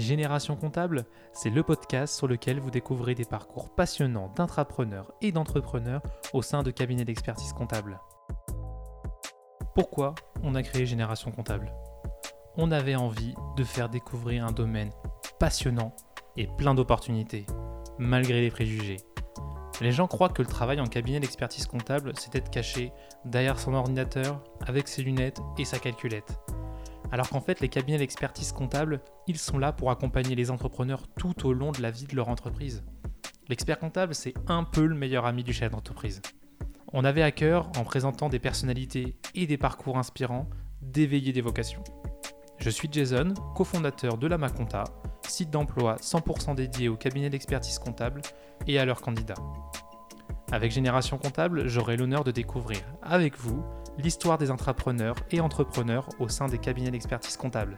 Génération Comptable, c'est le podcast sur lequel vous découvrez des parcours passionnants d'intrapreneurs et d'entrepreneurs au sein de cabinets d'expertise comptable. Pourquoi on a créé Génération Comptable? On avait envie de faire découvrir un domaine passionnant et plein d'opportunités, malgré les préjugés. Les gens croient que le travail en cabinet d'expertise comptable, c'est être caché derrière son ordinateur, avec ses lunettes et sa calculette alors qu'en fait les cabinets d'expertise comptable, ils sont là pour accompagner les entrepreneurs tout au long de la vie de leur entreprise. L'expert comptable, c'est un peu le meilleur ami du chef d'entreprise. On avait à cœur, en présentant des personnalités et des parcours inspirants, d'éveiller des vocations. Je suis Jason, cofondateur de la Maconta, site d'emploi 100% dédié aux cabinets d'expertise comptable et à leurs candidats. Avec Génération Comptable, j'aurai l'honneur de découvrir avec vous l'histoire des entrepreneurs et entrepreneurs au sein des cabinets d'expertise comptable.